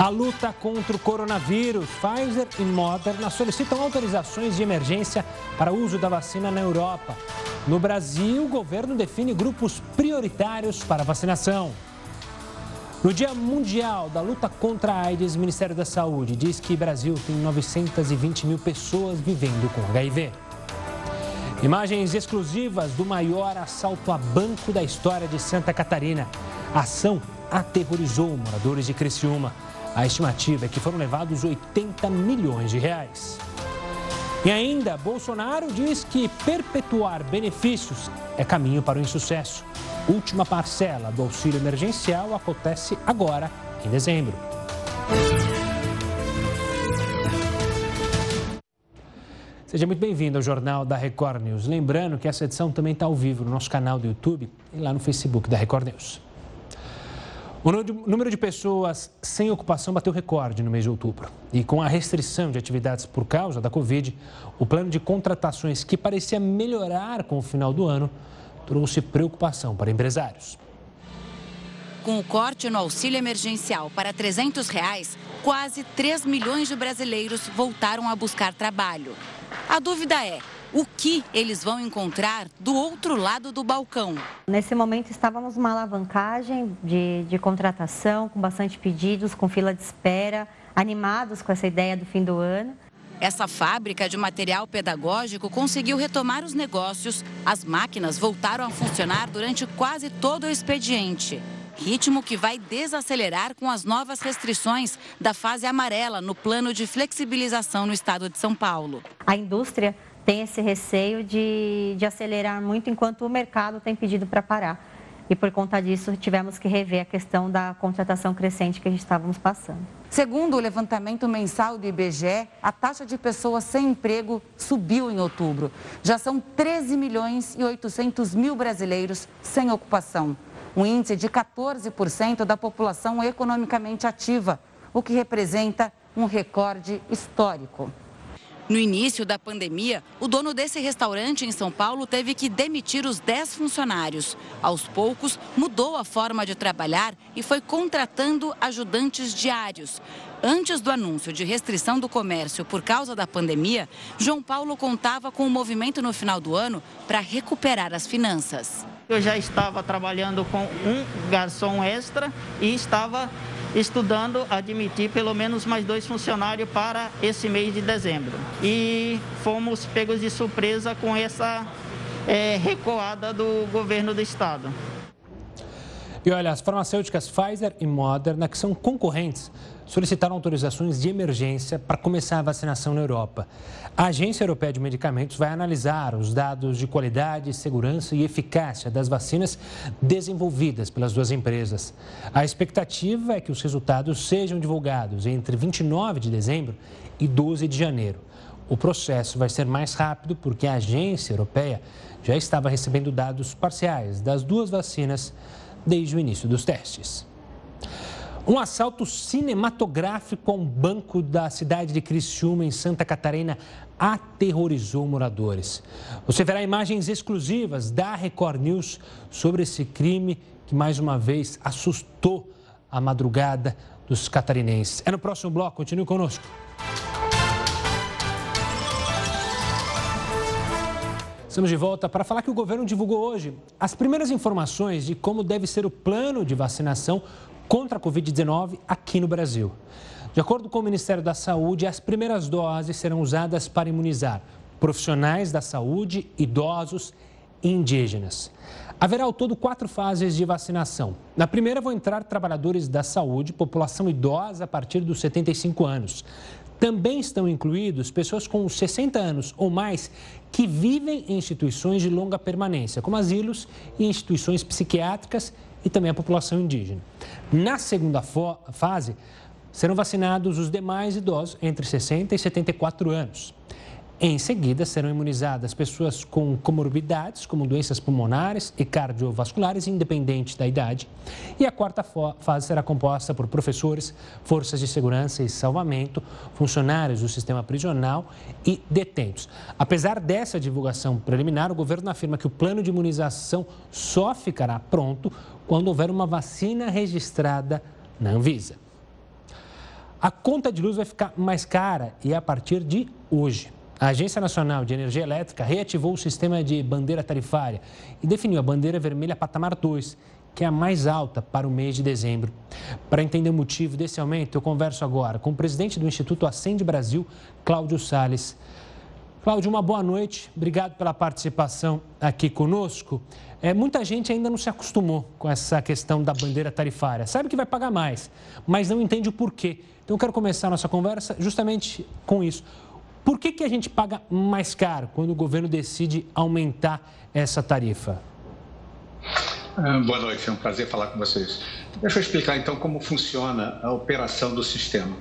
A luta contra o coronavírus. Pfizer e Moderna solicitam autorizações de emergência para uso da vacina na Europa. No Brasil, o governo define grupos prioritários para vacinação. No Dia Mundial da Luta contra a AIDS, o Ministério da Saúde diz que o Brasil tem 920 mil pessoas vivendo com HIV. Imagens exclusivas do maior assalto a banco da história de Santa Catarina. A ação aterrorizou moradores de Criciúma. A estimativa é que foram levados 80 milhões de reais. E ainda, Bolsonaro diz que perpetuar benefícios é caminho para o insucesso. Última parcela do auxílio emergencial acontece agora, em dezembro. Seja muito bem-vindo ao Jornal da Record News. Lembrando que essa edição também está ao vivo no nosso canal do YouTube e lá no Facebook da Record News. O número de pessoas sem ocupação bateu recorde no mês de outubro. E com a restrição de atividades por causa da Covid, o plano de contratações que parecia melhorar com o final do ano trouxe preocupação para empresários. Com o corte no auxílio emergencial para 300 reais, quase 3 milhões de brasileiros voltaram a buscar trabalho. A dúvida é: o que eles vão encontrar do outro lado do balcão. Nesse momento estávamos numa alavancagem de, de contratação, com bastante pedidos, com fila de espera, animados com essa ideia do fim do ano. Essa fábrica de material pedagógico conseguiu retomar os negócios. As máquinas voltaram a funcionar durante quase todo o expediente. Ritmo que vai desacelerar com as novas restrições da fase amarela no plano de flexibilização no estado de São Paulo. A indústria tem esse receio de, de acelerar muito enquanto o mercado tem pedido para parar. E por conta disso, tivemos que rever a questão da contratação crescente que a gente estávamos passando. Segundo o levantamento mensal do IBGE, a taxa de pessoas sem emprego subiu em outubro. Já são 13 milhões e 800 mil brasileiros sem ocupação. Um índice de 14% da população economicamente ativa, o que representa um recorde histórico. No início da pandemia, o dono desse restaurante em São Paulo teve que demitir os 10 funcionários. Aos poucos, mudou a forma de trabalhar e foi contratando ajudantes diários. Antes do anúncio de restrição do comércio por causa da pandemia, João Paulo contava com o um movimento no final do ano para recuperar as finanças. Eu já estava trabalhando com um garçom extra e estava estudando admitir pelo menos mais dois funcionários para esse mês de dezembro. E fomos pegos de surpresa com essa é, recuada do governo do estado. E olha, as farmacêuticas Pfizer e Moderna, que são concorrentes, solicitaram autorizações de emergência para começar a vacinação na Europa. A Agência Europeia de Medicamentos vai analisar os dados de qualidade, segurança e eficácia das vacinas desenvolvidas pelas duas empresas. A expectativa é que os resultados sejam divulgados entre 29 de dezembro e 12 de janeiro. O processo vai ser mais rápido porque a agência europeia já estava recebendo dados parciais das duas vacinas desde o início dos testes. Um assalto cinematográfico a um banco da cidade de Criciúma, em Santa Catarina, aterrorizou moradores. Você verá imagens exclusivas da Record News sobre esse crime que, mais uma vez, assustou a madrugada dos catarinenses. É no próximo bloco, continue conosco. Estamos de volta para falar que o governo divulgou hoje as primeiras informações de como deve ser o plano de vacinação contra a Covid-19 aqui no Brasil. De acordo com o Ministério da Saúde, as primeiras doses serão usadas para imunizar profissionais da saúde, idosos e indígenas. Haverá ao todo quatro fases de vacinação. Na primeira vão entrar trabalhadores da saúde, população idosa a partir dos 75 anos. Também estão incluídos pessoas com 60 anos ou mais que vivem em instituições de longa permanência, como asilos e instituições psiquiátricas e também a população indígena. Na segunda fase, serão vacinados os demais idosos entre 60 e 74 anos. Em seguida, serão imunizadas pessoas com comorbidades, como doenças pulmonares e cardiovasculares, independente da idade. E a quarta fase será composta por professores, forças de segurança e salvamento, funcionários do sistema prisional e detentos. Apesar dessa divulgação preliminar, o governo afirma que o plano de imunização só ficará pronto quando houver uma vacina registrada na Anvisa. A conta de luz vai ficar mais cara e a partir de hoje. A Agência Nacional de Energia Elétrica reativou o sistema de bandeira tarifária e definiu a bandeira vermelha patamar 2, que é a mais alta para o mês de dezembro. Para entender o motivo desse aumento, eu converso agora com o presidente do Instituto Acende Brasil, Cláudio Sales. Cláudio, uma boa noite. Obrigado pela participação aqui conosco. É, muita gente ainda não se acostumou com essa questão da bandeira tarifária. Sabe que vai pagar mais, mas não entende o porquê. Então, eu quero começar a nossa conversa justamente com isso. Por que, que a gente paga mais caro quando o governo decide aumentar essa tarifa? Ah, boa noite, é um prazer falar com vocês. Deixa eu explicar então como funciona a operação do sistema.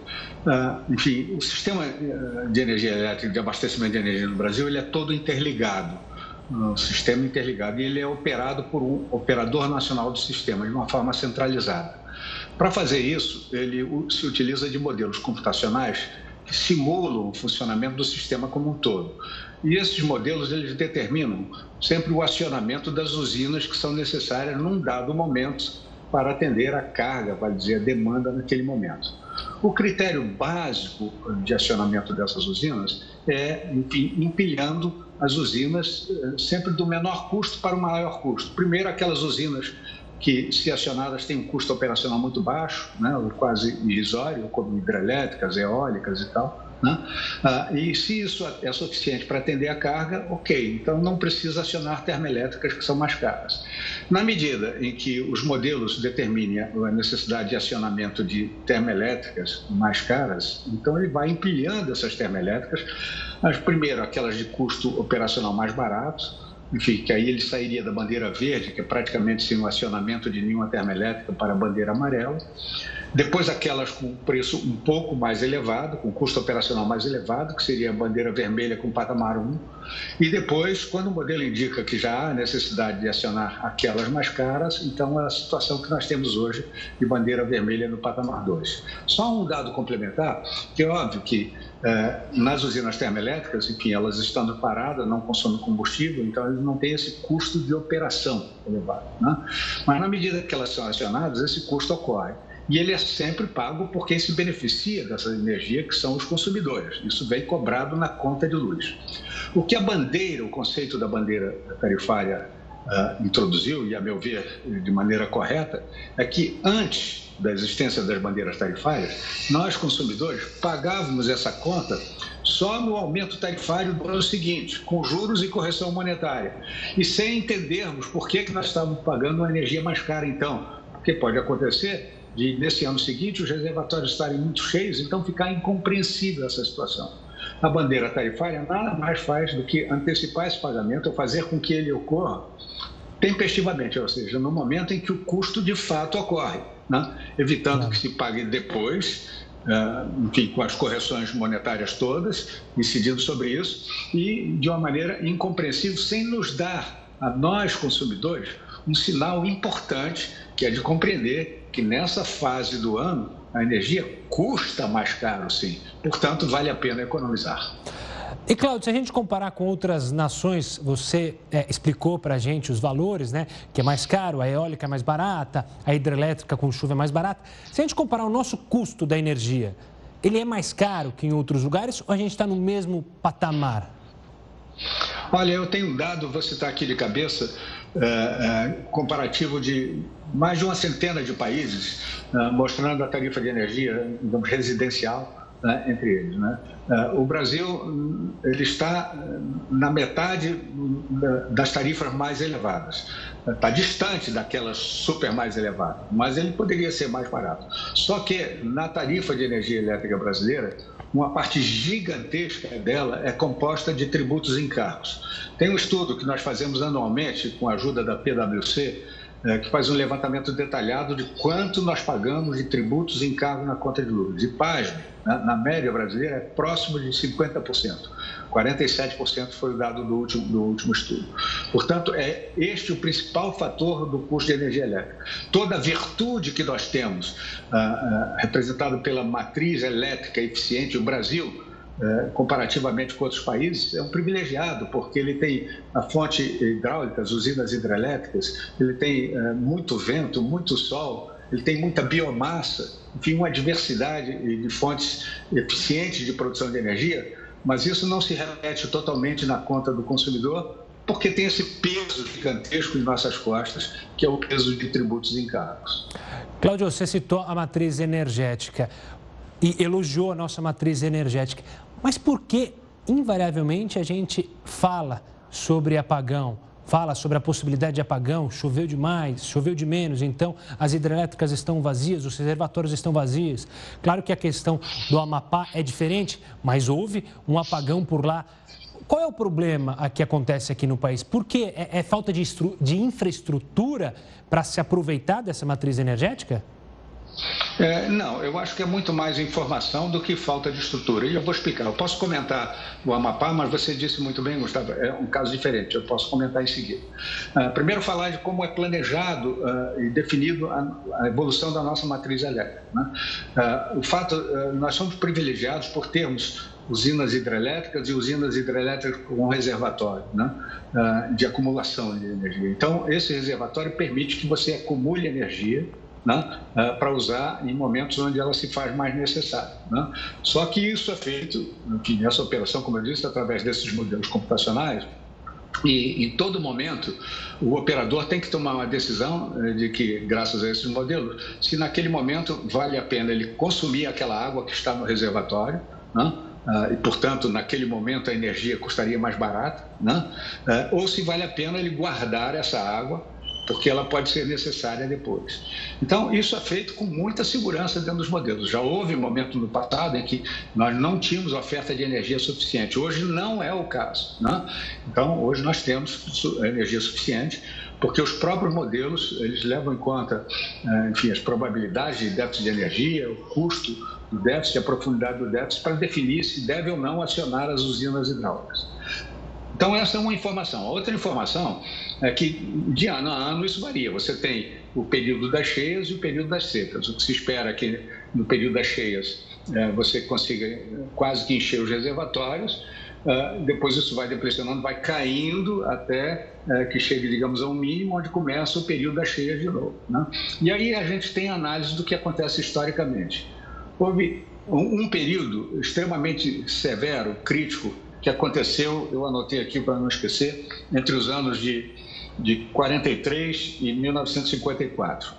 Uh, enfim, o sistema eh, de energia elétrica, de abastecimento de energia no Brasil, ele é todo interligado, um sistema interligado, e ele é operado por um operador nacional do sistema, de uma forma centralizada. Para fazer isso, ele se utiliza de modelos computacionais simulam o funcionamento do sistema como um todo. E esses modelos eles determinam sempre o acionamento das usinas que são necessárias num dado momento para atender a carga, para dizer a demanda naquele momento. O critério básico de acionamento dessas usinas é, enfim, empilhando as usinas eh, sempre do menor custo para o maior custo. Primeiro, aquelas usinas que, se acionadas, têm um custo operacional muito baixo, né, quase irrisório, como hidrelétricas, eólicas e tal. Né? Ah, e se isso é suficiente para atender a carga, ok, então não precisa acionar termoelétricas que são mais caras. Na medida em que os modelos determinem a necessidade de acionamento de termoelétricas mais caras, então ele vai empilhando essas termoelétricas, mas primeiro aquelas de custo operacional mais barato, enfim, que aí ele sairia da bandeira verde, que é praticamente sem o acionamento de nenhuma termoelétrica, para a bandeira amarela. Depois aquelas com preço um pouco mais elevado, com custo operacional mais elevado, que seria a bandeira vermelha com patamar 1. E depois, quando o modelo indica que já há necessidade de acionar aquelas mais caras, então é a situação que nós temos hoje de bandeira vermelha no patamar 2. Só um dado complementar, que é óbvio que é, nas usinas termoelétricas, enfim, elas estando paradas, não consomem combustível, então eles não têm esse custo de operação elevado. Né? Mas na medida que elas são acionadas, esse custo ocorre. E ele é sempre pago por quem se beneficia dessa energia, que são os consumidores. Isso vem cobrado na conta de luz. O que a bandeira, o conceito da bandeira tarifária uh, introduziu, e a meu ver de maneira correta, é que antes da existência das bandeiras tarifárias, nós, consumidores, pagávamos essa conta só no aumento tarifário do ano seguinte, com juros e correção monetária, e sem entendermos por que, que nós estávamos pagando uma energia mais cara então. Porque pode acontecer de, nesse ano seguinte, os reservatórios estarem muito cheios, então ficar incompreensível essa situação. A bandeira tarifária nada mais faz do que antecipar esse pagamento ou fazer com que ele ocorra tempestivamente, ou seja, no momento em que o custo de fato ocorre né? evitando que se pague depois, uh, enfim, com as correções monetárias todas, incidindo sobre isso, e de uma maneira incompreensível, sem nos dar, a nós consumidores, um sinal importante, que é de compreender que nessa fase do ano a energia custa mais caro, sim. Portanto, vale a pena economizar. E, Cláudio, se a gente comparar com outras nações, você é, explicou para a gente os valores, né? Que é mais caro, a eólica é mais barata, a hidrelétrica com chuva é mais barata. Se a gente comparar o nosso custo da energia, ele é mais caro que em outros lugares ou a gente está no mesmo patamar? Olha, eu tenho um dado, vou citar aqui de cabeça, é, é, comparativo de mais de uma centena de países, é, mostrando a tarifa de energia residencial né, entre eles. Né? É, o Brasil ele está na metade das tarifas mais elevadas. Está distante daquelas super mais elevadas, mas ele poderia ser mais barato. Só que na tarifa de energia elétrica brasileira, uma parte gigantesca dela é composta de tributos e encargos. Tem um estudo que nós fazemos anualmente com a ajuda da PwC, é, que faz um levantamento detalhado de quanto nós pagamos de tributos e encargos na conta de luz. E pasme, na, na média brasileira, é próximo de 50%. 47% foi o dado do último, do último estudo. Portanto, é este o principal fator do custo de energia elétrica. Toda a virtude que nós temos, ah, ah, representada pela matriz elétrica eficiente, o Brasil, é, comparativamente com outros países, é um privilegiado, porque ele tem a fonte hidráulica, as usinas hidrelétricas, ele tem é, muito vento, muito sol, ele tem muita biomassa, enfim, uma diversidade de fontes eficientes de produção de energia, mas isso não se repete totalmente na conta do consumidor, porque tem esse peso gigantesco em nossas costas, que é o peso de tributos e encargos. Cláudio, você citou a matriz energética e elogiou a nossa matriz energética, mas por que, invariavelmente, a gente fala sobre apagão? fala sobre a possibilidade de apagão, choveu demais, choveu de menos, então as hidrelétricas estão vazias, os reservatórios estão vazios. Claro que a questão do Amapá é diferente, mas houve um apagão por lá. Qual é o problema que acontece aqui no país? Por que é, é falta de, de infraestrutura para se aproveitar dessa matriz energética? É, não, eu acho que é muito mais informação do que falta de estrutura. E eu vou explicar. Eu posso comentar o Amapá, mas você disse muito bem, Gustavo, é um caso diferente. Eu posso comentar em seguida. Uh, primeiro, falar de como é planejado uh, e definido a, a, evolução da nossa matriz elétrica. Né? Uh, o fato, nós somos privilegiados por termos usinas hidrelétricas e usinas hidrelétricas com reservatório né? de acumulação de energia. Então, esse reservatório permite que você acumule energia né, eh, para usar em momentos onde ela se faz mais necessária. Né? Só que isso é feito, enfim, essa operação, como eu disse, através desses modelos computacionais, e em todo momento o operador tem que tomar uma decisão eh, de que, graças a esses modelos, se naquele momento vale a pena ele consumir aquela água que está no reservatório, né? Uh, e, portanto, naquele momento a energia custaria mais barata, né? ou se vale a pena ele guardar essa água porque ela pode ser necessária depois. Então, isso é feito com muita segurança dentro dos modelos. Já houve um momento no passado em que nós não tínhamos oferta de energia suficiente. Hoje não é o caso. Né? Então, hoje nós temos energia suficiente, porque os próprios modelos eles levam em conta, eh, enfim, as probabilidades de déficit de energia, o custo do déficit, a profundidade do déficit, para definir se deve ou não acionar as usinas hidráulicas. Então, essa é uma informação. A outra informação é que, de ano a ano, isso varia. Você tem o período das cheias e o período das secas. O que se espera é que, no período das cheias, é, você consiga quase que encher os reservatórios. Uh, depois isso vai depressionando, vai caindo até uh, que chegue, digamos, a um mínimo, onde começa o período da cheia de novo. Né? E aí a gente tem análise do que acontece historicamente. Houve um período extremamente severo, crítico, que aconteceu, eu anotei aqui para não esquecer, entre os anos de, de 43 e 1954.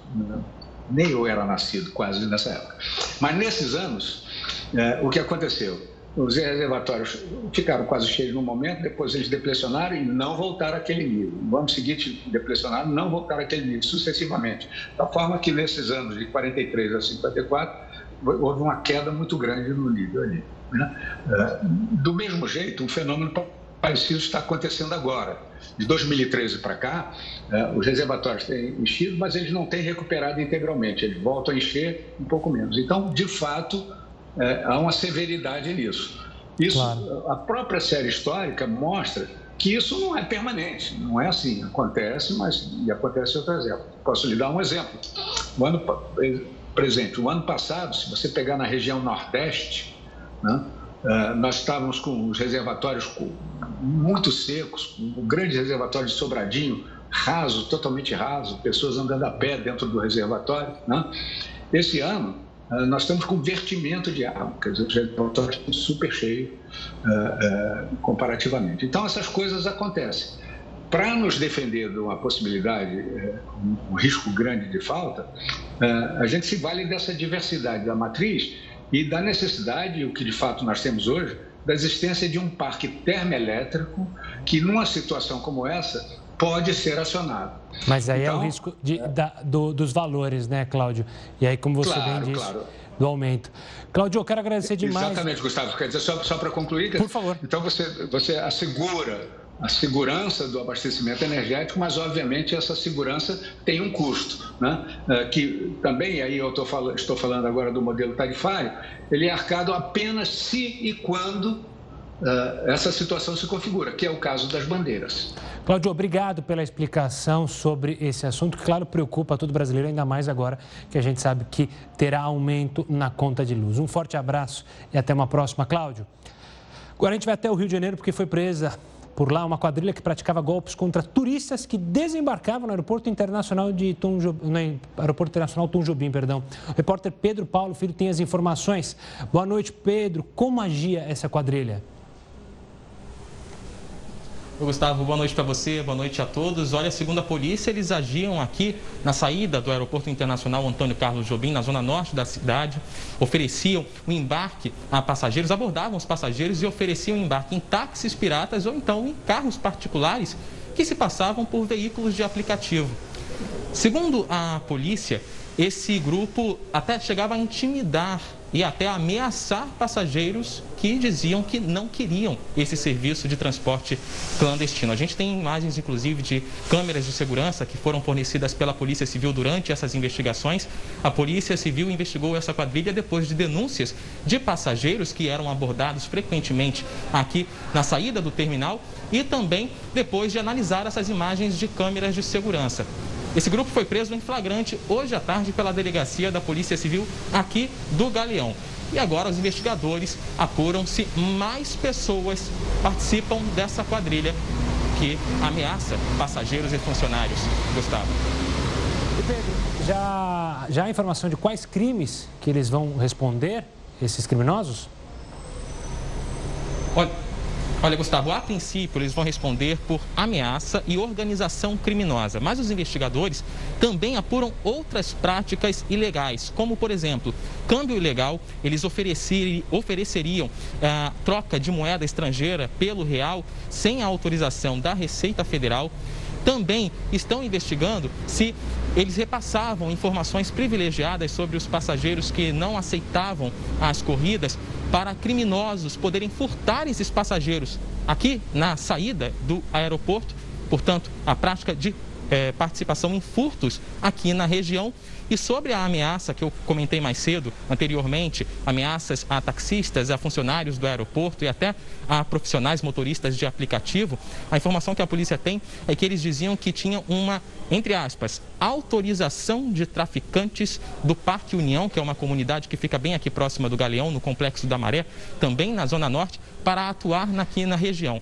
Nem eu era nascido quase nessa época. Mas nesses anos, é, o que aconteceu? Os reservatórios ficaram quase cheios no momento, depois eles depressionaram e não voltaram àquele nível. No ano seguinte, depressionaram não voltaram àquele nível, sucessivamente. Da forma que nesses anos de 43 a 54, houve uma queda muito grande no nível ali. Né? É, do mesmo jeito, um fenômeno parecido está acontecendo agora. De 2013 para cá, é, os reservatórios têm enchido, mas eles não têm recuperado integralmente, eles voltam a encher um pouco menos. Então, de fato, é, há uma severidade nisso. Isso, claro. a própria série histórica mostra que isso não é permanente, não é assim. Acontece, mas e acontece em outras épocas. Posso lhe dar um exemplo. O ano presente, o ano passado, se você pegar na região Nordeste, né? Uh, nós estávamos com os reservatórios muito secos, um grande reservatório de Sobradinho, raso, totalmente raso, pessoas andando a pé dentro do reservatório. Né? Esse ano, uh, nós estamos com vertimento de água, quer dizer, os reservatórios estão super cheios uh, comparativamente. Então, essas coisas acontecem. Para nos defender de uma possibilidade, um risco grande de falta, a gente se vale dessa diversidade da matriz e da necessidade, o que de fato nós temos hoje, da existência de um parque termoelétrico que, numa situação como essa, pode ser acionado. Mas aí então, é o então, risco de, é... Da, do, dos valores, né, Cláudio? E aí, como você claro, bem disse, claro. do aumento. Cláudio, eu quero agradecer demais. Exatamente, Gustavo. Quer dizer, só, só para concluir... Por favor. Então, você, você assegura a segurança do abastecimento energético, mas obviamente essa segurança tem um custo, né? É, que também aí eu estou falando, estou falando agora do modelo tarifário, ele é arcado apenas se e quando Uh, essa situação se configura, que é o caso das bandeiras. Cláudio, obrigado pela explicação sobre esse assunto, que, claro, preocupa todo brasileiro, ainda mais agora que a gente sabe que terá aumento na conta de luz. Um forte abraço e até uma próxima, Cláudio. Agora a gente vai até o Rio de Janeiro, porque foi presa por lá uma quadrilha que praticava golpes contra turistas que desembarcavam no aeroporto internacional de Tom Jobim, no aeroporto internacional Tom perdão. O repórter Pedro Paulo Filho tem as informações. Boa noite, Pedro. Como agia essa quadrilha? Oi, Gustavo, boa noite para você, boa noite a todos. Olha, segundo a polícia, eles agiam aqui na saída do Aeroporto Internacional Antônio Carlos Jobim, na zona norte da cidade, ofereciam o um embarque a passageiros, abordavam os passageiros e ofereciam embarque em táxis piratas ou então em carros particulares que se passavam por veículos de aplicativo. Segundo a polícia, esse grupo até chegava a intimidar e até ameaçar passageiros que diziam que não queriam esse serviço de transporte clandestino. A gente tem imagens, inclusive, de câmeras de segurança que foram fornecidas pela Polícia Civil durante essas investigações. A Polícia Civil investigou essa quadrilha depois de denúncias de passageiros que eram abordados frequentemente aqui na saída do terminal e também depois de analisar essas imagens de câmeras de segurança. Esse grupo foi preso em flagrante hoje à tarde pela delegacia da Polícia Civil aqui do Galeão. E agora os investigadores apuram se mais pessoas participam dessa quadrilha que ameaça passageiros e funcionários. Gustavo. E Pedro, já, já há informação de quais crimes que eles vão responder, esses criminosos? Olha, Olha, Gustavo, a princípio eles vão responder por ameaça e organização criminosa, mas os investigadores também apuram outras práticas ilegais, como, por exemplo, câmbio ilegal, eles ofereceriam a ah, troca de moeda estrangeira pelo real sem a autorização da Receita Federal. Também estão investigando se eles repassavam informações privilegiadas sobre os passageiros que não aceitavam as corridas para criminosos poderem furtar esses passageiros aqui na saída do aeroporto. Portanto, a prática de é, participação em furtos aqui na região. E sobre a ameaça que eu comentei mais cedo, anteriormente, ameaças a taxistas, a funcionários do aeroporto e até a profissionais motoristas de aplicativo, a informação que a polícia tem é que eles diziam que tinham uma, entre aspas, autorização de traficantes do Parque União, que é uma comunidade que fica bem aqui próxima do Galeão, no Complexo da Maré, também na Zona Norte, para atuar aqui na região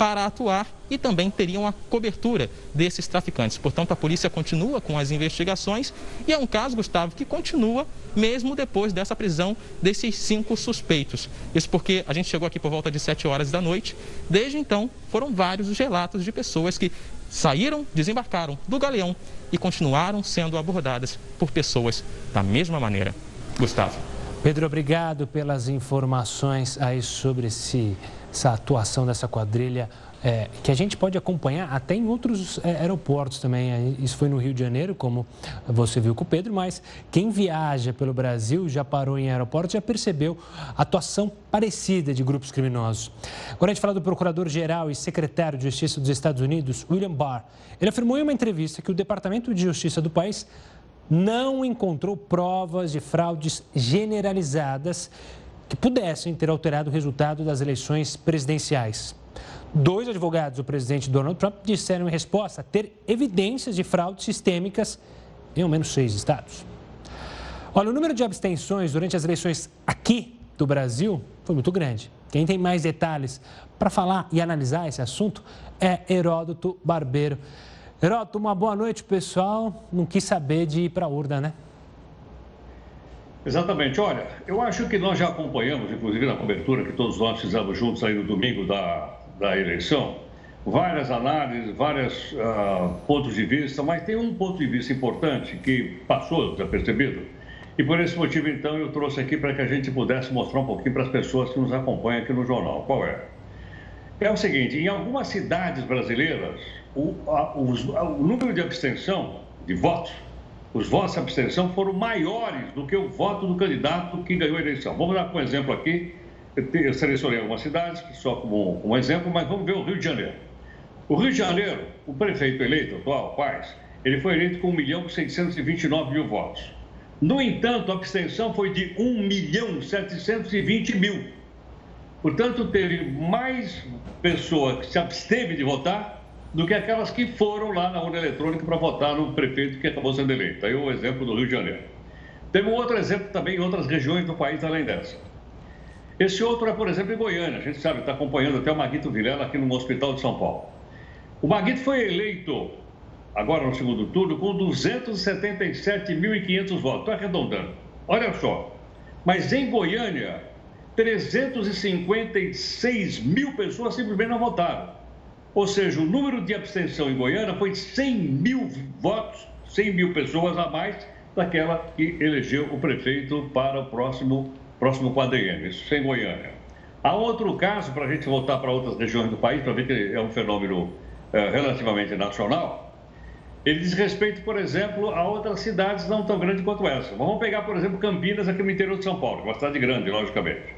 para atuar e também teriam a cobertura desses traficantes. Portanto, a polícia continua com as investigações e é um caso, Gustavo, que continua mesmo depois dessa prisão desses cinco suspeitos. Isso porque a gente chegou aqui por volta de 7 horas da noite. Desde então, foram vários os relatos de pessoas que saíram, desembarcaram do galeão e continuaram sendo abordadas por pessoas da mesma maneira. Gustavo. Pedro, obrigado pelas informações aí sobre esse essa atuação dessa quadrilha é, que a gente pode acompanhar até em outros é, aeroportos também. Isso foi no Rio de Janeiro, como você viu com o Pedro, mas quem viaja pelo Brasil, já parou em aeroportos, já percebeu atuação parecida de grupos criminosos. Agora a gente fala do procurador-geral e secretário de Justiça dos Estados Unidos, William Barr. Ele afirmou em uma entrevista que o Departamento de Justiça do país não encontrou provas de fraudes generalizadas que pudessem ter alterado o resultado das eleições presidenciais. Dois advogados do presidente Donald Trump disseram em resposta ter evidências de fraudes sistêmicas em ao menos seis estados. Olha, o número de abstenções durante as eleições aqui do Brasil foi muito grande. Quem tem mais detalhes para falar e analisar esse assunto é Heródoto Barbeiro. Heródoto, uma boa noite, pessoal. Não quis saber de ir para a urna, né? Exatamente. Olha, eu acho que nós já acompanhamos, inclusive na cobertura que todos nós fizemos juntos aí no domingo da, da eleição, várias análises, vários uh, pontos de vista, mas tem um ponto de vista importante que passou desapercebido. E por esse motivo, então, eu trouxe aqui para que a gente pudesse mostrar um pouquinho para as pessoas que nos acompanham aqui no jornal. Qual é? É o seguinte: em algumas cidades brasileiras, o, a, o, o número de abstenção de votos os votos de abstenção foram maiores do que o voto do candidato que ganhou a eleição. Vamos dar um exemplo aqui. Eu selecionei algumas cidades, só como um exemplo, mas vamos ver o Rio de Janeiro. O Rio de Janeiro, o prefeito eleito atual, Paz, ele foi eleito com 1 milhão 629 mil votos. No entanto, a abstenção foi de 1 milhão 720 mil. Portanto, teve mais pessoa que se absteve de votar do que aquelas que foram lá na urna eletrônica para votar no prefeito que acabou sendo eleito. Aí o exemplo do Rio de Janeiro. Teve um outro exemplo também em outras regiões do país além dessa. Esse outro é, por exemplo, em Goiânia. A gente sabe, está acompanhando até o Maguito Vilela aqui no Hospital de São Paulo. O Maguito foi eleito, agora no segundo turno, com 277.500 votos. Estou arredondando. Olha só. Mas em Goiânia, 356 mil pessoas simplesmente não votaram. Ou seja, o número de abstenção em Goiânia foi 100 mil votos, 100 mil pessoas a mais daquela que elegeu o prefeito para o próximo, próximo quadriênio, isso em Goiânia. Há outro caso, para a gente voltar para outras regiões do país, para ver que é um fenômeno é, relativamente nacional, ele diz respeito, por exemplo, a outras cidades não tão grandes quanto essa. Vamos pegar, por exemplo, Campinas, aqui no interior de São Paulo, uma cidade grande, logicamente.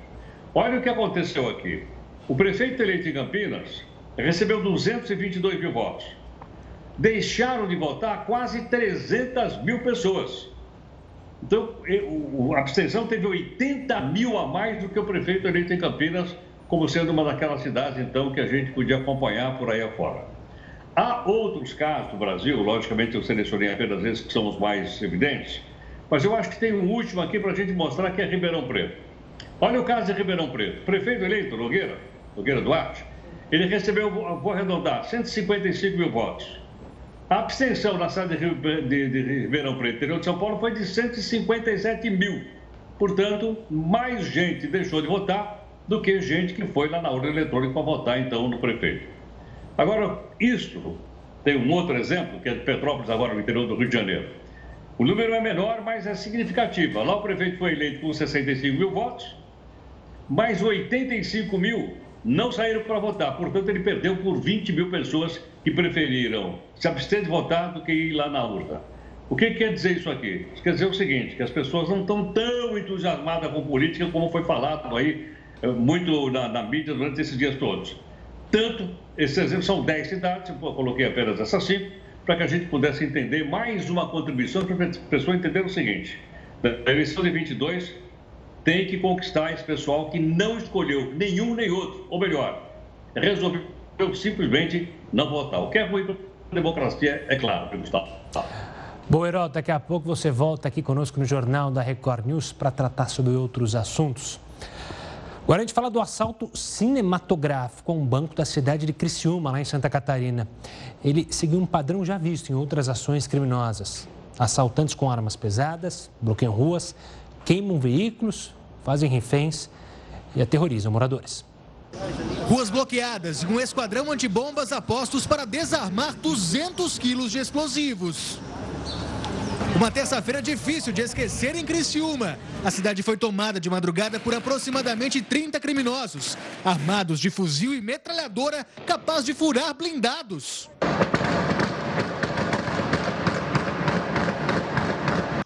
Olha o que aconteceu aqui. O prefeito eleito em Campinas recebeu 222 mil votos. Deixaram de votar quase 300 mil pessoas. Então, a abstenção teve 80 mil a mais do que o prefeito eleito em Campinas, como sendo uma daquelas cidades, então, que a gente podia acompanhar por aí afora. Há outros casos no Brasil, logicamente eu selecionei apenas esses que são os mais evidentes, mas eu acho que tem um último aqui para a gente mostrar que é Ribeirão Preto. Olha o caso de Ribeirão Preto. Prefeito eleito, Nogueira, Nogueira Duarte, ele recebeu, vou arredondar, 155 mil votos. A abstenção na cidade de, de, de Ribeirão Preto, interior de São Paulo, foi de 157 mil. Portanto, mais gente deixou de votar do que gente que foi lá na urna eletrônica para votar, então, no prefeito. Agora, isto tem um outro exemplo, que é de Petrópolis, agora no interior do Rio de Janeiro. O número é menor, mas é significativo. Lá o prefeito foi eleito com 65 mil votos, mais 85 mil não saíram para votar. Portanto, ele perdeu por 20 mil pessoas que preferiram se abster de votar do que ir lá na urna. O que quer dizer isso aqui? Isso quer dizer o seguinte, que as pessoas não estão tão entusiasmadas com política como foi falado aí eh, muito na, na mídia durante esses dias todos. Tanto, esses exemplos são 10 cidades, eu coloquei apenas essas cinco, para que a gente pudesse entender mais uma contribuição para a pessoa entender o seguinte. Na eleição de 22, tem que conquistar esse pessoal que não escolheu nenhum nem outro, ou melhor, resolveu simplesmente não votar. O que é ruim para a democracia, é claro, Gustavo. Bom, Herói, daqui a pouco você volta aqui conosco no Jornal da Record News para tratar sobre outros assuntos. Agora a gente fala do assalto cinematográfico a um banco da cidade de Criciúma, lá em Santa Catarina. Ele seguiu um padrão já visto em outras ações criminosas. Assaltantes com armas pesadas, bloqueiam ruas, queimam veículos, fazem reféns e aterrorizam moradores. Ruas bloqueadas e um esquadrão antibombas apostos para desarmar 200 quilos de explosivos. Uma terça-feira difícil de esquecer em Criciúma. A cidade foi tomada de madrugada por aproximadamente 30 criminosos, armados de fuzil e metralhadora capaz de furar blindados.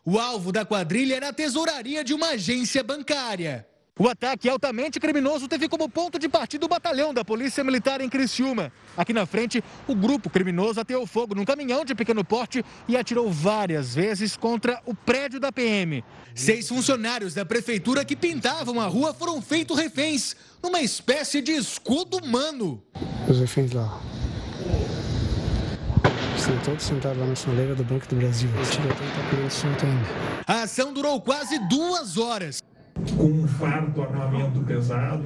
O alvo da quadrilha era a tesouraria de uma agência bancária. O ataque altamente criminoso teve como ponto de partida o batalhão da Polícia Militar em Criciúma. Aqui na frente, o grupo criminoso ateou fogo num caminhão de pequeno porte e atirou várias vezes contra o prédio da PM. Seis funcionários da prefeitura que pintavam a rua foram feitos reféns, numa espécie de escudo humano. Os reféns lá. Estão todos sentados lá na soleira do Banco do Brasil. O tiroteio está pegando solto ainda. A ação durou quase duas horas com um farto armamento pesado,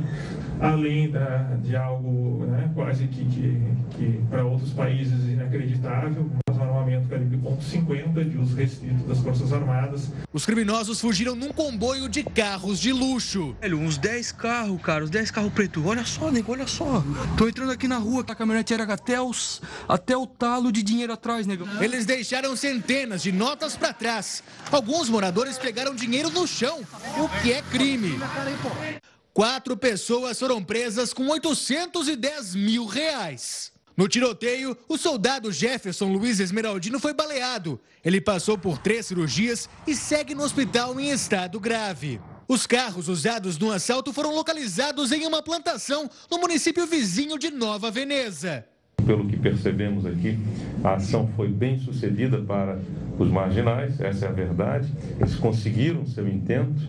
além da, de algo né, quase que, que, que para outros países inacreditável, um armamento calibre .50 de uso restrito das Forças Armadas. Os criminosos fugiram num comboio de carros de luxo. Velho, uns 10 carros, cara, uns 10 carros preto. Olha só, nego, olha só. Tô entrando aqui na rua, a caminhonete era até, os, até o talo de dinheiro atrás, nego. Eles deixaram centenas de notas para trás. Alguns moradores pegaram dinheiro no chão, o que é crime. Quatro pessoas foram presas com 810 mil reais. No tiroteio, o soldado Jefferson Luiz Esmeraldino foi baleado. Ele passou por três cirurgias e segue no hospital em estado grave. Os carros usados no assalto foram localizados em uma plantação no município vizinho de Nova Veneza. Pelo que percebemos aqui, a ação foi bem sucedida para os marginais, essa é a verdade. Eles conseguiram seu intento.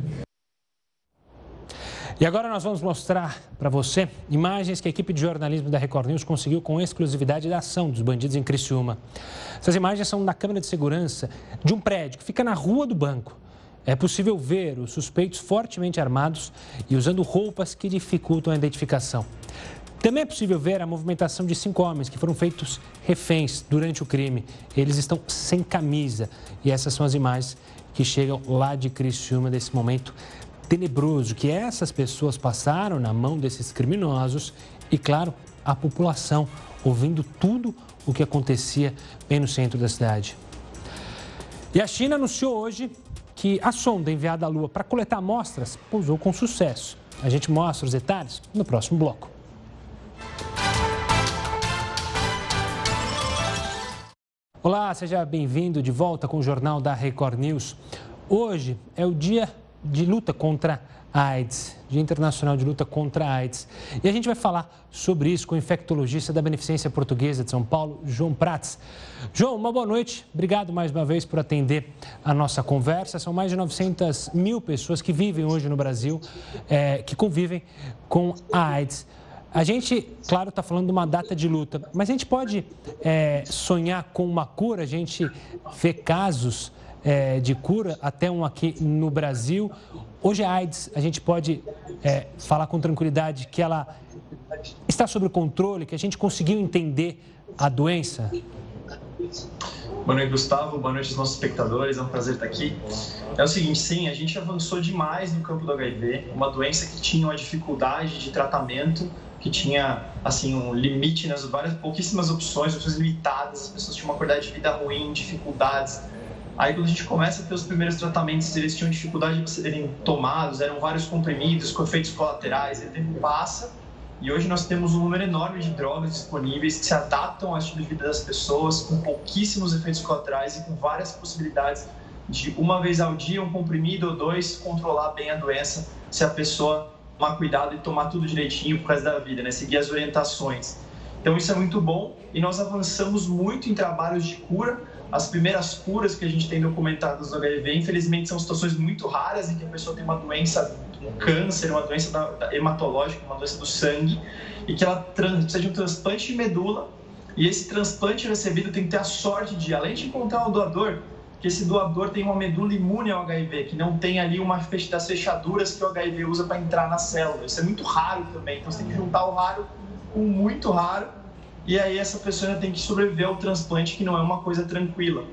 E agora nós vamos mostrar para você imagens que a equipe de jornalismo da Record News conseguiu com exclusividade da ação dos bandidos em Criciúma. Essas imagens são da câmera de segurança de um prédio que fica na rua do banco. é possível ver os suspeitos fortemente armados e usando roupas que dificultam a identificação. Também é possível ver a movimentação de cinco homens que foram feitos reféns durante o crime. Eles estão sem camisa e essas são as imagens que chegam lá de Criciúma desse momento tenebroso que essas pessoas passaram na mão desses criminosos e, claro, a população ouvindo tudo o que acontecia bem no centro da cidade. E a China anunciou hoje que a sonda enviada à Lua para coletar amostras pousou com sucesso. A gente mostra os detalhes no próximo bloco. Olá, seja bem-vindo de volta com o Jornal da Record News. Hoje é o dia de luta contra AIDS, Dia Internacional de Luta contra AIDS. E a gente vai falar sobre isso com o infectologista da Beneficência Portuguesa de São Paulo, João Prats. João, uma boa noite. Obrigado mais uma vez por atender a nossa conversa. São mais de 900 mil pessoas que vivem hoje no Brasil, é, que convivem com a AIDS. A gente, claro, está falando de uma data de luta, mas a gente pode é, sonhar com uma cura, a gente vê casos é, de cura, até um aqui no Brasil. Hoje a AIDS, a gente pode é, falar com tranquilidade que ela está sob controle, que a gente conseguiu entender a doença? Boa noite, Gustavo. Boa noite aos nossos espectadores. É um prazer estar aqui. É o seguinte, sim, a gente avançou demais no campo do HIV, uma doença que tinha uma dificuldade de tratamento, que tinha assim um limite nas várias pouquíssimas opções, opções limitadas, as pessoas tinham uma qualidade de vida ruim, dificuldades Aí quando a gente começa a ter os primeiros tratamentos, eles tinham dificuldade de serem tomados, eram vários comprimidos com efeitos colaterais, e o tempo passa e hoje nós temos um número enorme de drogas disponíveis que se adaptam ao estilo de vida das pessoas, com pouquíssimos efeitos colaterais e com várias possibilidades de uma vez ao dia, um comprimido ou dois, controlar bem a doença se a pessoa tomar cuidado e tomar tudo direitinho por causa da vida, né? seguir as orientações. Então isso é muito bom e nós avançamos muito em trabalhos de cura, as primeiras curas que a gente tem documentadas do HIV, infelizmente, são situações muito raras em que a pessoa tem uma doença, um câncer, uma doença da, da, hematológica, uma doença do sangue, e que ela trans, precisa de um transplante de medula. E esse transplante recebido tem que ter a sorte de, além de encontrar o doador, que esse doador tem uma medula imune ao HIV, que não tem ali uma das fechaduras que o HIV usa para entrar na célula. Isso é muito raro também. Então você tem que juntar o raro com o muito raro e aí essa pessoa ainda tem que sobreviver ao transplante, que não é uma coisa tranquila.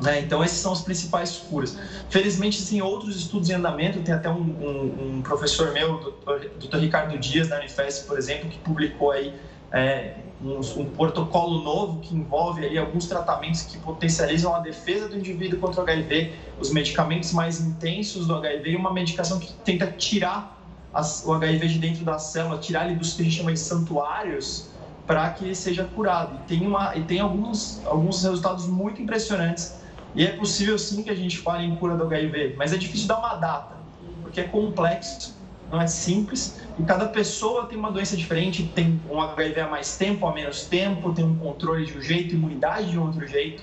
Né? Então, esses são os principais curas. Felizmente, tem outros estudos em andamento. Tem até um, um, um professor meu, o Dr. Ricardo Dias, da Unifesp, por exemplo, que publicou aí é, um, um, protocolo novo que envolve aí alguns tratamentos que potencializam a defesa do indivíduo contra o HIV, os medicamentos mais intensos do HIV e uma medicação que tenta tirar as, o HIV de dentro da célula, tirar ele dos que a gente chama de santuários para que seja curado. E tem, uma, e tem alguns, alguns resultados muito impressionantes. E é possível sim que a gente fale em cura do HIV, mas é difícil dar uma data, porque é complexo, não é simples. E cada pessoa tem uma doença diferente, tem um HIV há mais tempo, há menos tempo, tem um controle de um jeito, imunidade de outro jeito.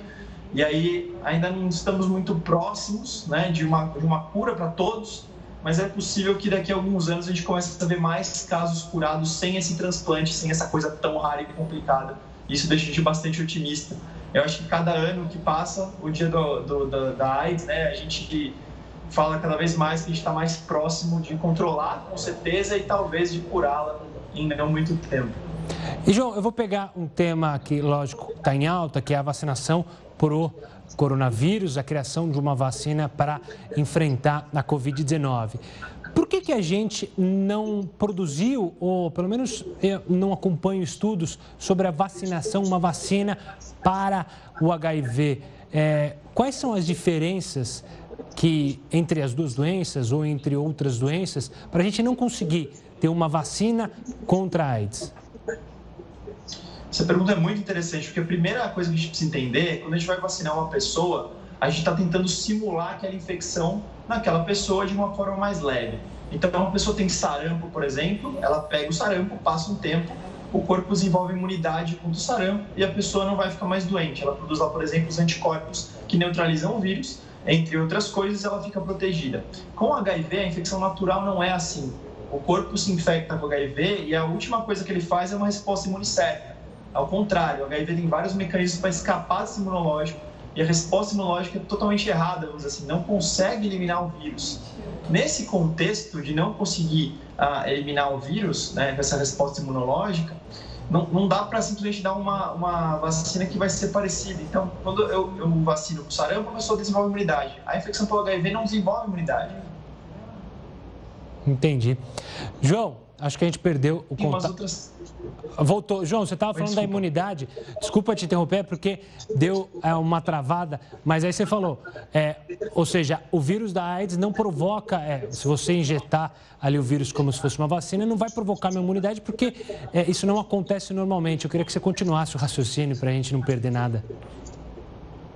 E aí ainda não estamos muito próximos né, de, uma, de uma cura para todos, mas é possível que daqui a alguns anos a gente comece a ver mais casos curados sem esse transplante, sem essa coisa tão rara e complicada. Isso deixa a gente bastante otimista. Eu acho que cada ano que passa, o dia do, do, da, da AIDS, né, a gente fala cada vez mais que a gente está mais próximo de controlar, com certeza, e talvez de curá-la em não muito tempo. E, João, eu vou pegar um tema que, lógico, está em alta, que é a vacinação por coronavírus, a criação de uma vacina para enfrentar a Covid-19. Por que, que a gente não produziu, ou pelo menos não acompanha estudos sobre a vacinação, uma vacina para o HIV? É, quais são as diferenças que entre as duas doenças ou entre outras doenças para a gente não conseguir ter uma vacina contra a AIDS? Essa pergunta é muito interessante, porque a primeira coisa que a gente precisa entender é quando a gente vai vacinar uma pessoa, a gente está tentando simular aquela infecção naquela pessoa de uma forma mais leve. Então, uma pessoa tem sarampo, por exemplo, ela pega o sarampo, passa um tempo, o corpo desenvolve imunidade contra o sarampo e a pessoa não vai ficar mais doente. Ela produz lá, por exemplo, os anticorpos que neutralizam o vírus, entre outras coisas, ela fica protegida. Com HIV, a infecção natural não é assim. O corpo se infecta com HIV e a última coisa que ele faz é uma resposta imunocética. Ao contrário, o HIV tem vários mecanismos para escapar desse imunológico e a resposta imunológica é totalmente errada, vamos dizer assim, não consegue eliminar o vírus. Nesse contexto de não conseguir uh, eliminar o vírus, né, com essa resposta imunológica, não, não dá para simplesmente dar uma, uma vacina que vai ser parecida. Então, quando eu, eu vacino com sarampo, a pessoa desenvolve imunidade. A infecção pelo HIV não desenvolve imunidade. Entendi. João, acho que a gente perdeu o contato. Outras... Voltou. João, você estava falando da imunidade. Desculpa te interromper, porque deu é, uma travada, mas aí você falou, é, ou seja, o vírus da AIDS não provoca, é, se você injetar ali o vírus como se fosse uma vacina, não vai provocar uma imunidade, porque é, isso não acontece normalmente. Eu queria que você continuasse o raciocínio para a gente não perder nada.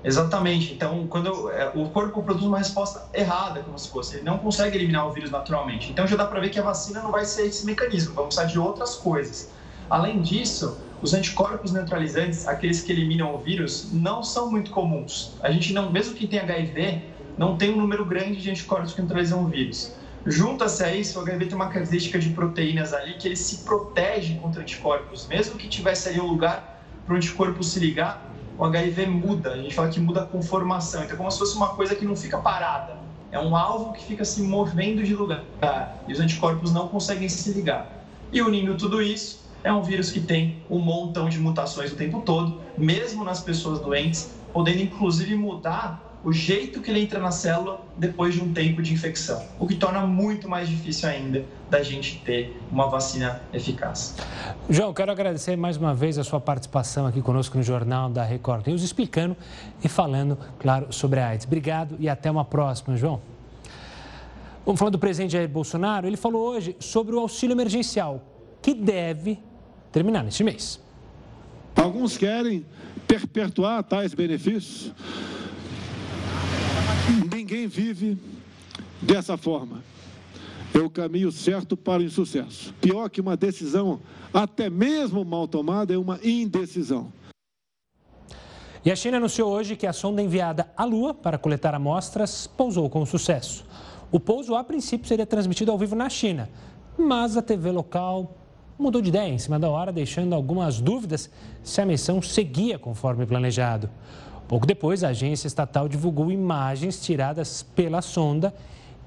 Exatamente. Então, quando é, o corpo produz uma resposta errada, como se fosse, ele não consegue eliminar o vírus naturalmente. Então, já dá para ver que a vacina não vai ser esse mecanismo, vamos precisar de outras coisas. Além disso, os anticorpos neutralizantes, aqueles que eliminam o vírus, não são muito comuns. A gente não, mesmo quem tem HIV, não tem um número grande de anticorpos que neutralizam o vírus. Junta-se a isso, o HIV tem uma característica de proteínas ali que ele se protege contra anticorpos. Mesmo que tivesse ali um lugar para o anticorpo se ligar, o HIV muda, a gente fala que muda a conformação, então é como se fosse uma coisa que não fica parada, é um alvo que fica se movendo de lugar. E os anticorpos não conseguem se ligar. E unindo tudo isso, é um vírus que tem um montão de mutações o tempo todo, mesmo nas pessoas doentes, podendo inclusive mudar o jeito que ele entra na célula depois de um tempo de infecção, o que torna muito mais difícil ainda da gente ter uma vacina eficaz. João, quero agradecer mais uma vez a sua participação aqui conosco no Jornal da Record News, explicando e falando, claro, sobre a AIDS. Obrigado e até uma próxima, João. Vamos falar do presidente Jair Bolsonaro. Ele falou hoje sobre o auxílio emergencial, que deve terminar neste mês. Alguns querem perpetuar tais benefícios Ninguém vive dessa forma. É o caminho certo para o insucesso. Pior que uma decisão, até mesmo mal tomada, é uma indecisão. E a China anunciou hoje que a sonda enviada à Lua para coletar amostras pousou com sucesso. O pouso, a princípio, seria transmitido ao vivo na China, mas a TV local mudou de ideia em cima da hora, deixando algumas dúvidas se a missão seguia conforme planejado. Pouco depois, a agência estatal divulgou imagens tiradas pela sonda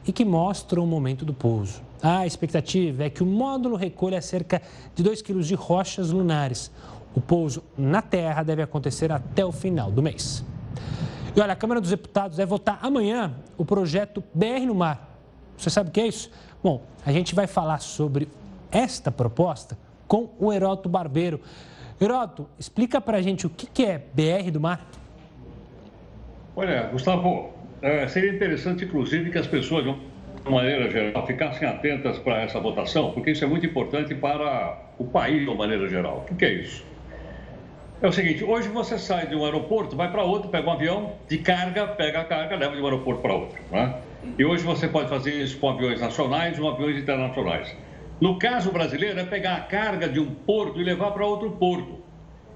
e que mostram o momento do pouso. A expectativa é que o módulo recolha cerca de 2 quilos de rochas lunares. O pouso na Terra deve acontecer até o final do mês. E olha, a Câmara dos Deputados deve votar amanhã o projeto BR no Mar. Você sabe o que é isso? Bom, a gente vai falar sobre esta proposta com o Heroto Barbeiro. Heroto, explica para a gente o que é BR do Mar. Olha, Gustavo, é, seria interessante, inclusive, que as pessoas, de uma maneira geral, ficassem atentas para essa votação, porque isso é muito importante para o país, de uma maneira geral. O que é isso? É o seguinte, hoje você sai de um aeroporto, vai para outro, pega um avião de carga, pega a carga, leva de um aeroporto para outro. Né? E hoje você pode fazer isso com aviões nacionais ou aviões internacionais. No caso brasileiro, é pegar a carga de um porto e levar para outro porto.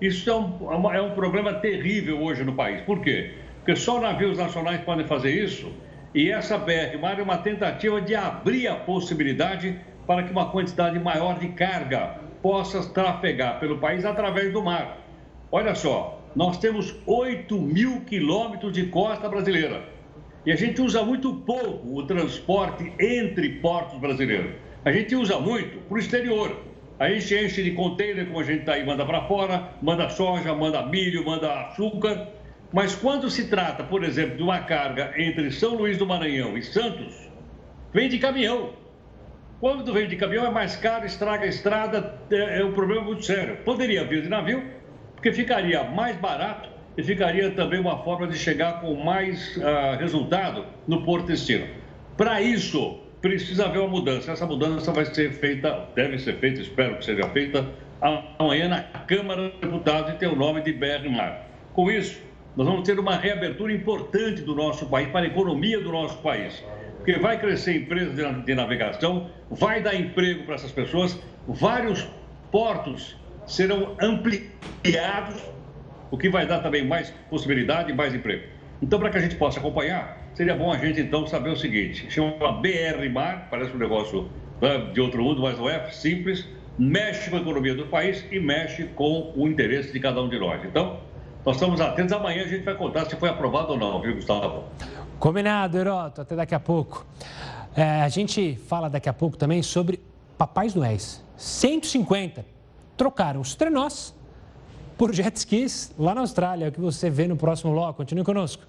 Isso é um, é um problema terrível hoje no país. Por quê? Porque só navios nacionais podem fazer isso. E essa BR-Mar é uma tentativa de abrir a possibilidade para que uma quantidade maior de carga possa trafegar pelo país através do mar. Olha só, nós temos 8 mil quilômetros de costa brasileira e a gente usa muito pouco o transporte entre portos brasileiros. A gente usa muito para o exterior. A gente enche de container, como a gente está aí, manda para fora, manda soja, manda milho, manda açúcar. Mas quando se trata, por exemplo, de uma carga entre São Luís do Maranhão e Santos, vem de caminhão. Quando vem de caminhão é mais caro, estraga a estrada, é, é um problema muito sério. Poderia vir de navio, porque ficaria mais barato e ficaria também uma forma de chegar com mais uh, resultado no porto destino. Para isso, precisa haver uma mudança. Essa mudança vai ser feita, deve ser feita, espero que seja feita, amanhã na Câmara dos Deputados e tem o nome de BR Mar. Com isso, nós vamos ter uma reabertura importante do nosso país, para a economia do nosso país. Porque vai crescer empresas de navegação, vai dar emprego para essas pessoas, vários portos serão ampliados, o que vai dar também mais possibilidade e mais emprego. Então, para que a gente possa acompanhar, seria bom a gente então saber o seguinte: chama BR Mar, parece um negócio né, de outro mundo, mas não é simples, mexe com a economia do país e mexe com o interesse de cada um de nós. Então, Nós estamos atentos. Amanhã a gente vai contar se foi aprovado ou não, viu, Gustavo? Combinado, Heroto. Até daqui a pouco. É, a gente fala daqui a pouco também sobre Papais Noéis. 150 trocaram os trenós por jet skis lá na Austrália. É o que você vê no próximo bloco. Continue conosco.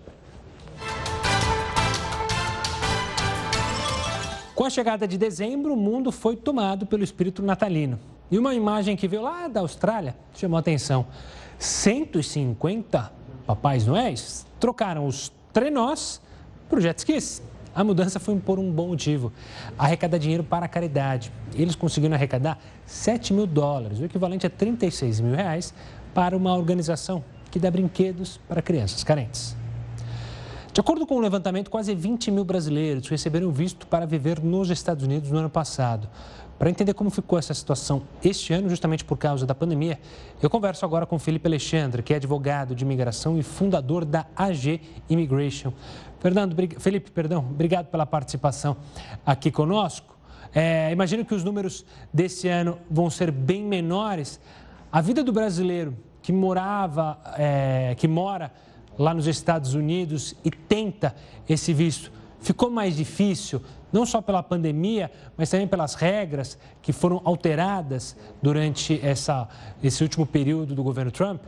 Com a chegada de dezembro, o mundo foi tomado pelo espírito natalino. E uma imagem que veio lá da Austrália chamou a atenção. 150 Papais Noéis trocaram os trenós por jet skis. A mudança foi por um bom motivo. Arrecadar dinheiro para a caridade. Eles conseguiram arrecadar 7 mil dólares, o equivalente a 36 mil reais, para uma organização que dá brinquedos para crianças carentes. De acordo com o um levantamento, quase 20 mil brasileiros receberam visto para viver nos Estados Unidos no ano passado. Para entender como ficou essa situação este ano, justamente por causa da pandemia, eu converso agora com Felipe Alexandre, que é advogado de imigração e fundador da AG Immigration. Fernando, Felipe, perdão, obrigado pela participação aqui conosco. É, imagino que os números desse ano vão ser bem menores. A vida do brasileiro que morava, é, que mora lá nos Estados Unidos e tenta esse visto, ficou mais difícil? Não só pela pandemia, mas também pelas regras que foram alteradas durante essa, esse último período do governo Trump?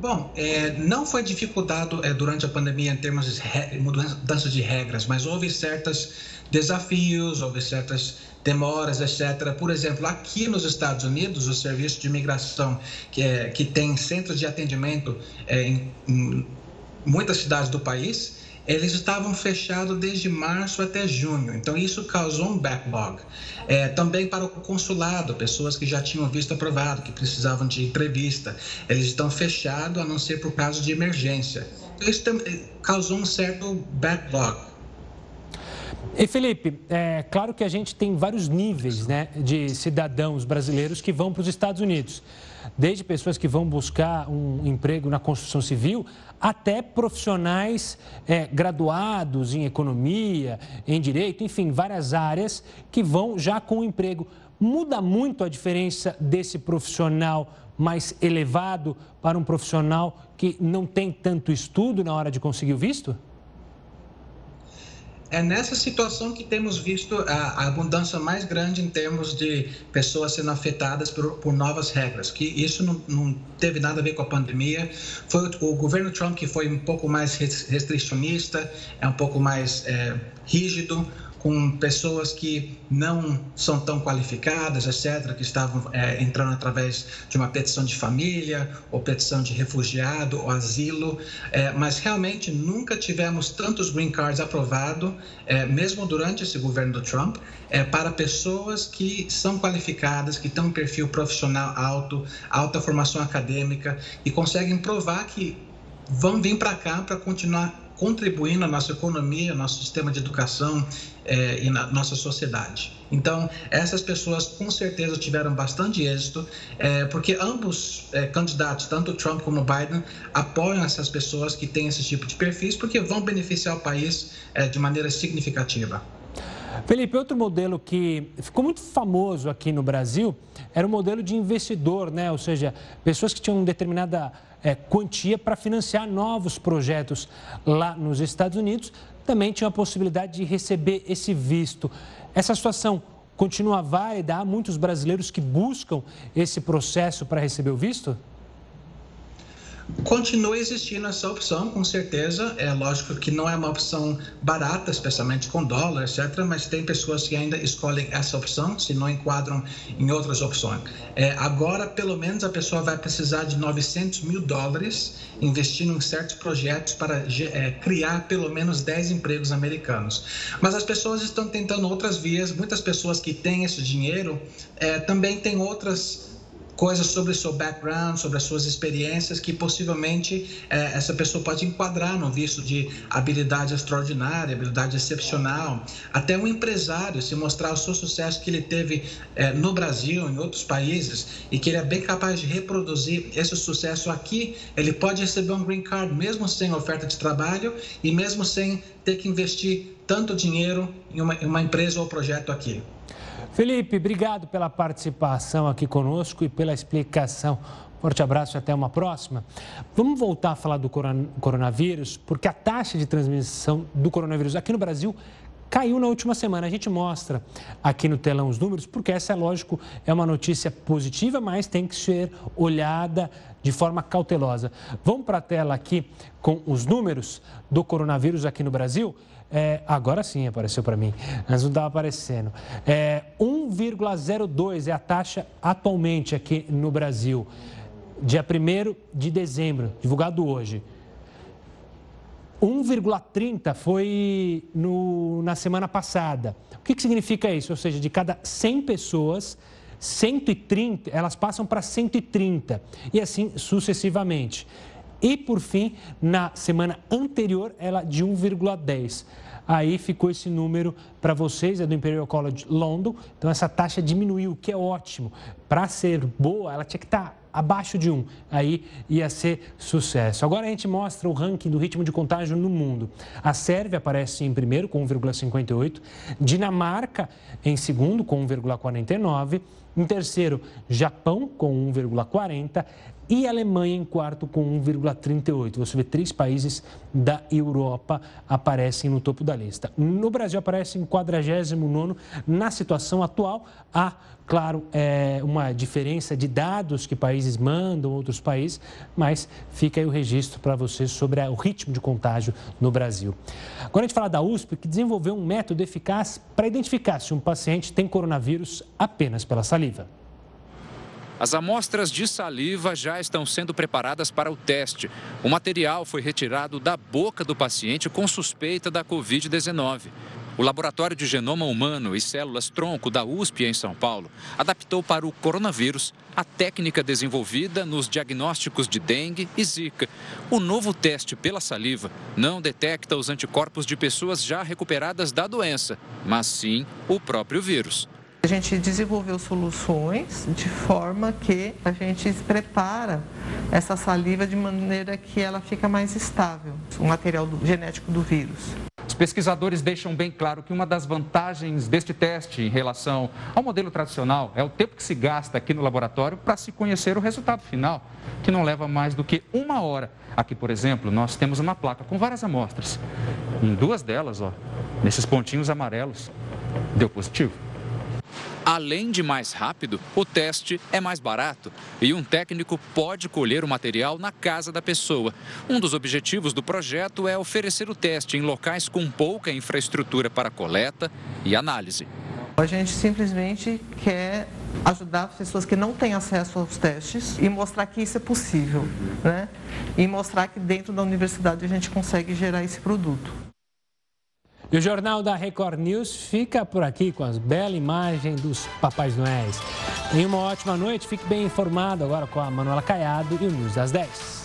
Bom, é, não foi dificuldade é, durante a pandemia em termos de mudança de regras, mas houve certos desafios, houve certas demoras, etc. Por exemplo, aqui nos Estados Unidos, o Serviço de Imigração, que, é, que tem centros de atendimento é, em, em muitas cidades do país, eles estavam fechados desde março até junho, então isso causou um backlog. É, também para o consulado, pessoas que já tinham visto aprovado, que precisavam de entrevista, eles estão fechados a não ser por caso de emergência. Então, isso causou um certo backlog. E Felipe, é claro que a gente tem vários níveis né, de cidadãos brasileiros que vão para os Estados Unidos desde pessoas que vão buscar um emprego na construção civil até profissionais é, graduados em economia, em direito, enfim, várias áreas que vão já com o emprego. Muda muito a diferença desse profissional mais elevado para um profissional que não tem tanto estudo na hora de conseguir o visto? É nessa situação que temos visto a, abundância mais grande em termos de pessoas sendo afetadas por, por novas regras, que isso não, não, teve nada a ver com a pandemia. Foi o, o, governo Trump que foi um pouco mais restricionista, é um pouco mais é, rígido com pessoas que não são tão qualificadas, etc., que estavam é, entrando através de uma petição de família, ou petição de refugiado, ou asilo, é, mas realmente nunca tivemos tantos green cards aprovados, é, mesmo durante esse governo do Trump, é, para pessoas que são qualificadas, que têm um perfil profissional alto, alta formação acadêmica, e conseguem provar que vão vir para cá para continuar contribuindo na nossa economia, nosso sistema de educação é, e na nossa sociedade. Então, essas pessoas com certeza tiveram bastante êxito, é, porque ambos é, candidatos, tanto Trump como Biden, apoiam essas pessoas que têm esse tipo de perfis, porque vão beneficiar o país de maneira significativa. Felipe, outro modelo que ficou muito famoso aqui no Brasil era o modelo de investidor, né? Ou seja, pessoas que tinham determinada é, quantia para financiar novos projetos lá nos Estados Unidos, também tinham a possibilidade de receber esse visto. Essa situação continua válida? Há muitos brasileiros que buscam esse processo para receber o visto? Continua existindo essa opção, com certeza. É lógico que não é uma opção barata, especialmente com dólar, etc. Mas tem pessoas que ainda escolhem essa opção, se não enquadram em outras opções. É, agora, pelo menos, a pessoa vai precisar de 900 mil dólares investindo em certos projetos para é, criar pelo menos 10 empregos americanos. Mas as pessoas estão tentando outras vias. Muitas pessoas que têm esse dinheiro é, também têm outras coisas sobre o seu background, sobre as suas experiências, que possivelmente é, essa pessoa pode enquadrar no visto de habilidade extraordinária, habilidade excepcional. Até um empresário, se mostrar o seu sucesso que ele teve é, no Brasil, em outros países, e que ele é bem capaz de reproduzir esse sucesso aqui, ele pode receber um green card, mesmo sem oferta de trabalho e mesmo sem ter que investir tanto dinheiro em uma, em uma empresa ou projeto aqui. Felipe, obrigado pela participação aqui conosco e pela explicação. Forte abraço e até uma próxima. Vamos voltar a falar do coronavírus, porque a taxa de transmissão do coronavírus aqui no Brasil caiu na última semana. A gente mostra aqui no telão os números, porque essa, é lógico, é uma notícia positiva, mas tem que ser olhada de forma cautelosa. Vamos para a tela aqui com os números do coronavírus aqui no Brasil. É, agora sim apareceu para mim, antes não estava aparecendo. É, 1,02 é a taxa atualmente aqui no Brasil, dia 1 de dezembro, divulgado hoje. 1,30 foi no, na semana passada. O que, que significa isso? Ou seja, de cada 100 pessoas, 130, elas passam para 130 e assim sucessivamente. E por fim, na semana anterior, ela de 1,10. Aí ficou esse número para vocês, é do Imperial College London. Então essa taxa diminuiu, o que é ótimo. Para ser boa, ela tinha que estar tá abaixo de 1. Aí ia ser sucesso. Agora a gente mostra o ranking do ritmo de contágio no mundo. A Sérvia aparece em primeiro com 1,58, Dinamarca em segundo com 1,49, em terceiro, Japão com 1,40 e Alemanha em quarto com 1,38. Você vê três países da Europa aparecem no topo da lista. No Brasil aparece em 49 na situação atual. Há, claro, é, uma diferença de dados que países mandam outros países, mas fica aí o registro para vocês sobre o ritmo de contágio no Brasil. Agora a gente fala da USP, que desenvolveu um método eficaz para identificar se um paciente tem coronavírus apenas pela saliva. As amostras de saliva já estão sendo preparadas para o teste. O material foi retirado da boca do paciente com suspeita da Covid-19. O Laboratório de Genoma Humano e Células Tronco da USP em São Paulo adaptou para o coronavírus a técnica desenvolvida nos diagnósticos de dengue e zika. O novo teste pela saliva não detecta os anticorpos de pessoas já recuperadas da doença, mas sim o próprio vírus. A gente desenvolveu soluções de forma que a gente prepara essa saliva de maneira que ela fica mais estável, o material do, genético do vírus. Os pesquisadores deixam bem claro que uma das vantagens deste teste em relação ao modelo tradicional é o tempo que se gasta aqui no laboratório para se conhecer o resultado final, que não leva mais do que uma hora. Aqui, por exemplo, nós temos uma placa com várias amostras. Em duas delas, ó, nesses pontinhos amarelos, deu positivo. Além de mais rápido, o teste é mais barato e um técnico pode colher o material na casa da pessoa. Um dos objetivos do projeto é oferecer o teste em locais com pouca infraestrutura para coleta e análise. A gente simplesmente quer ajudar as pessoas que não têm acesso aos testes e mostrar que isso é possível, né? E mostrar que dentro da universidade a gente consegue gerar esse produto. E o Jornal da Record News fica por aqui com as belas imagens dos Papais Noéis. Em uma ótima noite, fique bem informado agora com a Manuela Caiado e o News das 10.